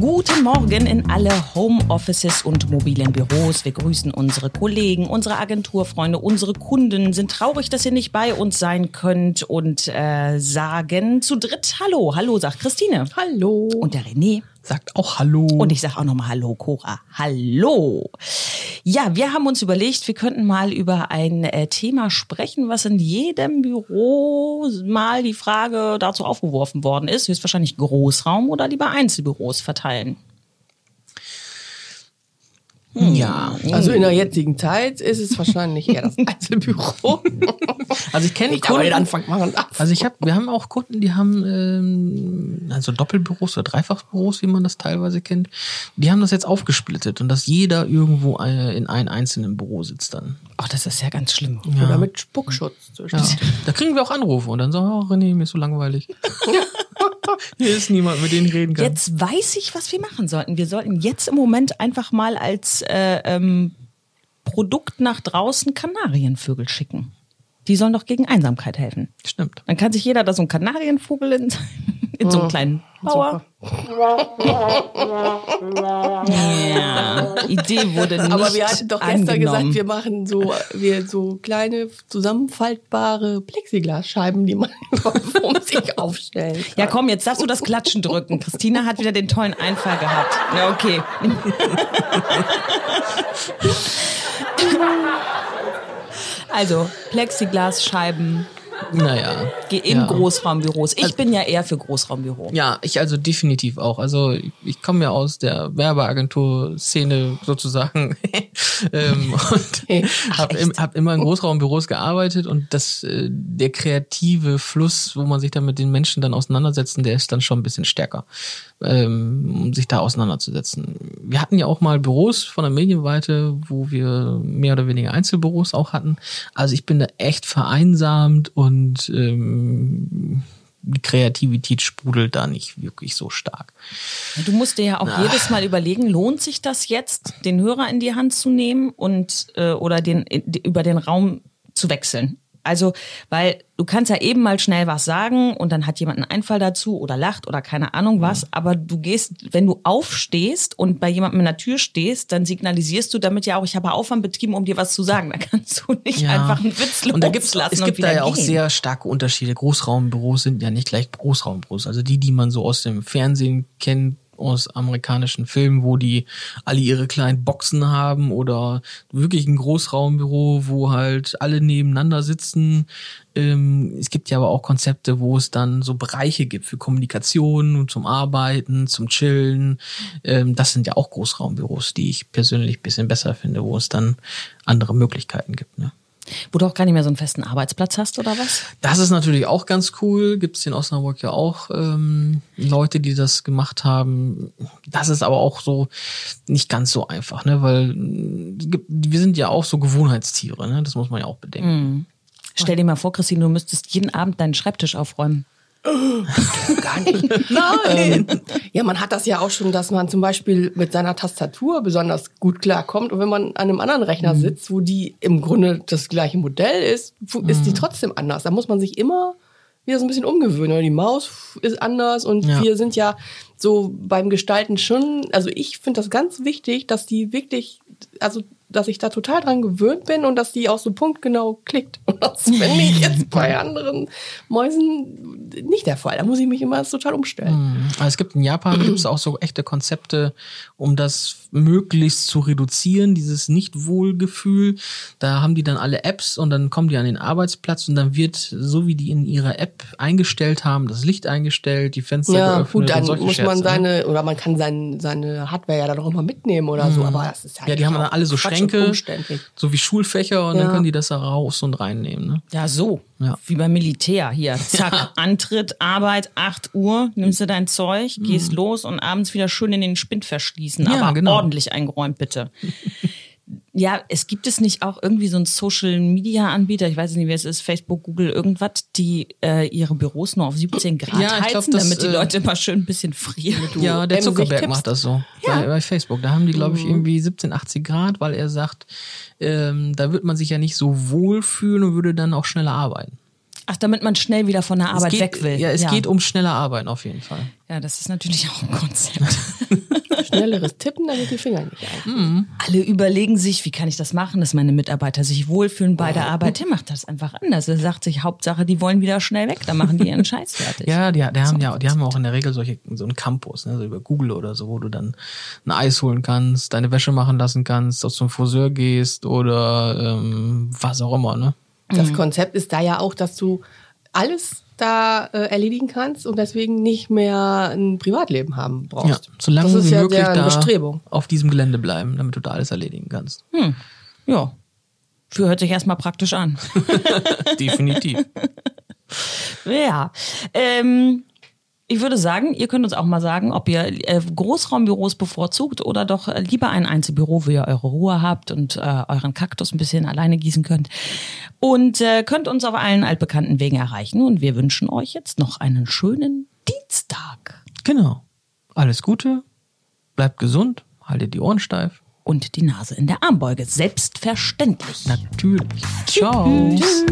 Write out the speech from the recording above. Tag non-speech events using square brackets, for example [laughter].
Guten Morgen in alle Homeoffices und mobilen Büros. Wir grüßen unsere Kollegen, unsere Agenturfreunde, unsere Kunden, sind traurig, dass ihr nicht bei uns sein könnt und äh, sagen zu dritt Hallo. Hallo, sagt Christine. Hallo. Und der René. Sagt auch Hallo. Und ich sage auch nochmal Hallo, Cora. Hallo. Ja, wir haben uns überlegt, wir könnten mal über ein äh, Thema sprechen, was in jedem Büro mal die Frage dazu aufgeworfen worden ist. Höchstwahrscheinlich Großraum oder lieber Einzelbüros verteilen. Ja, also in der jetzigen Zeit ist es wahrscheinlich eher das Einzelbüro. [laughs] Also ich kenne Ich aber den Anfang machen. Also ich habe, wir haben auch Kunden, die haben ähm, also Doppelbüros oder Dreifachbüros, wie man das teilweise kennt. Die haben das jetzt aufgesplittet und dass jeder irgendwo äh, in einem einzelnen Büro sitzt dann. Oh, das ist ja ganz schlimm. Oder mit Spuckschutz. Ja. Da kriegen wir auch Anrufe und dann sagen, oh René, mir ist so langweilig. [laughs] Hier ist niemand, mit dem ich reden kann. Jetzt weiß ich, was wir machen sollten. Wir sollten jetzt im Moment einfach mal als äh, ähm, Produkt nach draußen Kanarienvögel schicken. Die sollen doch gegen Einsamkeit helfen. Stimmt. Dann kann sich jeder da so einen Kanarienvogel in, [laughs] in so einem kleinen Bauer. Ja, Idee wurde nicht Aber wir hatten doch gestern angenommen. gesagt, wir machen so, wir so kleine zusammenfaltbare Plexiglasscheiben, die man [laughs] um sich aufstellen kann. Ja, komm, jetzt darfst du das Klatschen drücken. Christina hat wieder den tollen Einfall gehabt. Ja, okay. Also, Plexiglasscheiben Naja. geh in Ja. Großraumbüros. Ich bin ja eher für Großraumbüro. Ja, ich also definitiv auch. Also ich, ich komme ja aus der Werbeagentur-Szene sozusagen [laughs] ähm, und [laughs] habe im, hab immer in Großraumbüros gearbeitet und das äh, der kreative Fluss, wo man sich dann mit den Menschen dann auseinandersetzen, der ist dann schon ein bisschen stärker, ähm, um sich da auseinanderzusetzen. Wir hatten ja auch mal Büros von der Medienweite, wo wir mehr oder weniger Einzelbüros auch hatten. Also ich bin da echt vereinsamt und ähm, die Kreativität sprudelt da nicht wirklich so stark. Du musst dir ja auch jedes Mal überlegen, lohnt sich das jetzt, den Hörer in die Hand zu nehmen und äh, oder den über den Raum zu wechseln? Also, weil du kannst ja eben mal schnell was sagen und dann hat jemand einen Einfall dazu oder lacht oder keine Ahnung was, aber du gehst, wenn du aufstehst und bei jemandem in der Tür stehst, dann signalisierst du damit ja auch, ich habe Aufwand betrieben, um dir was zu sagen. Da kannst du nicht einfach einen Witz loslassen Und da gibt's, es gibt da ja auch gehen. sehr starke Unterschiede. Großraumbüros sind ja nicht gleich Großraumbüros. Also die, die man so aus dem Fernsehen kennt, aus amerikanischen Filmen, wo die alle ihre kleinen Boxen haben oder wirklich ein Großraumbüro, wo halt alle nebeneinander sitzen. Ähm, es gibt ja aber auch Konzepte, wo es dann so Bereiche gibt für Kommunikation und zum Arbeiten, zum Chillen. Ähm, das sind ja auch Großraumbüros, die ich persönlich bisschen besser finde, wo es dann andere Möglichkeiten gibt. Ne? Wo du auch gar nicht mehr so einen festen Arbeitsplatz hast oder was? Das ist natürlich auch ganz cool. Gibt es hier in Osnabrück ja auch ähm, Leute, die das gemacht haben. Das ist aber auch so nicht ganz so einfach, ne? Weil äh, wir sind ja auch so Gewohnheitstiere, ne? Das muss man ja auch bedenken. Stell dir mal vor, Christine, du müsstest jeden Abend deinen Schreibtisch aufräumen. Gar nicht. Nein. Ähm, ja, man hat das ja auch schon, dass man zum Beispiel mit seiner Tastatur besonders gut klarkommt. Und wenn man an einem anderen Rechner sitzt, wo die im Grunde das gleiche Modell ist, ist die trotzdem anders. Da muss man sich immer wieder so ein bisschen umgewöhnen. Oder die Maus ist anders und Ja. wir sind ja so beim Gestalten schon, also ich finde das ganz wichtig, dass die wirklich, also dass ich da total dran gewöhnt bin und dass die auch so punktgenau klickt. [laughs] Und das finde ich jetzt [laughs] bei anderen Mäusen nicht der Fall. Da muss ich mich immer total umstellen. Aber es gibt in Japan [clears throat] gibt es auch so echte Konzepte, um das möglichst zu reduzieren, dieses Nicht-Wohlgefühl. Da haben die dann alle Apps und dann kommen die an den Arbeitsplatz und dann wird, so wie die in ihrer App eingestellt haben, das Licht eingestellt, die Fenster Ja, geöffnet gut, dann muss man Scherze, ne? seine, oder man kann sein, seine Hardware ja dann auch immer mitnehmen oder so, aber das ist ja Ja, die haben dann alle so Quatsch Schränke, so wie Schulfächer und Ja. dann können die das da raus und reinnehmen. Ne? Ja, so. Ja. Wie beim Militär. Hier, [laughs] zack, Antritt, Arbeit, 8 Uhr, nimmst du dein Zeug, gehst los und abends wieder schön in den Spind verschließen. Mhm. Ja, aber genau. ordentlich eingeräumt, bitte. Ja, es gibt es nicht auch irgendwie so einen Social Media Anbieter, ich weiß nicht, wer es ist, Facebook, Google, irgendwas, die äh, ihre Büros nur auf 17 [clears throat] Grad Ja, ich glaub, heizen, das, damit die äh, Leute immer schön ein bisschen frieren. Ja, der Zuckerberg macht das so bei, bei Facebook. Da haben die, glaube ich, Mhm. irgendwie 17, 80 Grad, weil er sagt, ähm, da wird man sich ja nicht so wohl fühlen und würde dann auch schneller arbeiten. Ach, damit man schnell wieder von der Arbeit geht, weg will. Ja, es geht um schneller Arbeiten auf jeden Fall. Ja, das ist natürlich auch ein Konzept. [laughs] Schnelleres Tippen, damit die Finger nicht ein. Alle überlegen sich, wie kann ich das machen, dass meine Mitarbeiter sich wohlfühlen bei der Arbeit. Tim macht das einfach anders. Er sagt sich, Hauptsache, die wollen wieder schnell weg, dann machen die ihren [laughs] Scheiß fertig. Ja, die, die haben ja, die haben auch in der Regel solche so einen Campus, ne, so über Google oder so, wo du dann ein Eis holen kannst, deine Wäsche machen lassen kannst, auch zum Friseur gehst oder ähm, was auch immer, ne? Das Konzept ist da ja auch, dass du alles da äh, erledigen kannst und deswegen nicht mehr ein Privatleben haben brauchst. Ja, so lange das ist wie ja möglich da Bestrebung. auf diesem Gelände bleiben, damit du da alles erledigen kannst. Ja. Für hört sich erstmal praktisch an. [laughs] Definitiv. [laughs] Ja. Ähm, ich würde sagen, ihr könnt uns auch mal sagen, ob ihr äh, Großraumbüros bevorzugt oder doch äh, lieber ein Einzelbüro, wo ihr eure Ruhe habt und äh, euren Kaktus ein bisschen alleine gießen könnt. Und äh, könnt uns auf allen altbekannten Wegen erreichen. Und wir wünschen euch jetzt noch einen schönen Dienstag. Genau. Alles Gute, bleibt gesund, haltet die Ohren steif. Und die Nase in der Armbeuge. Selbstverständlich. Natürlich. Ciao. Tschüss.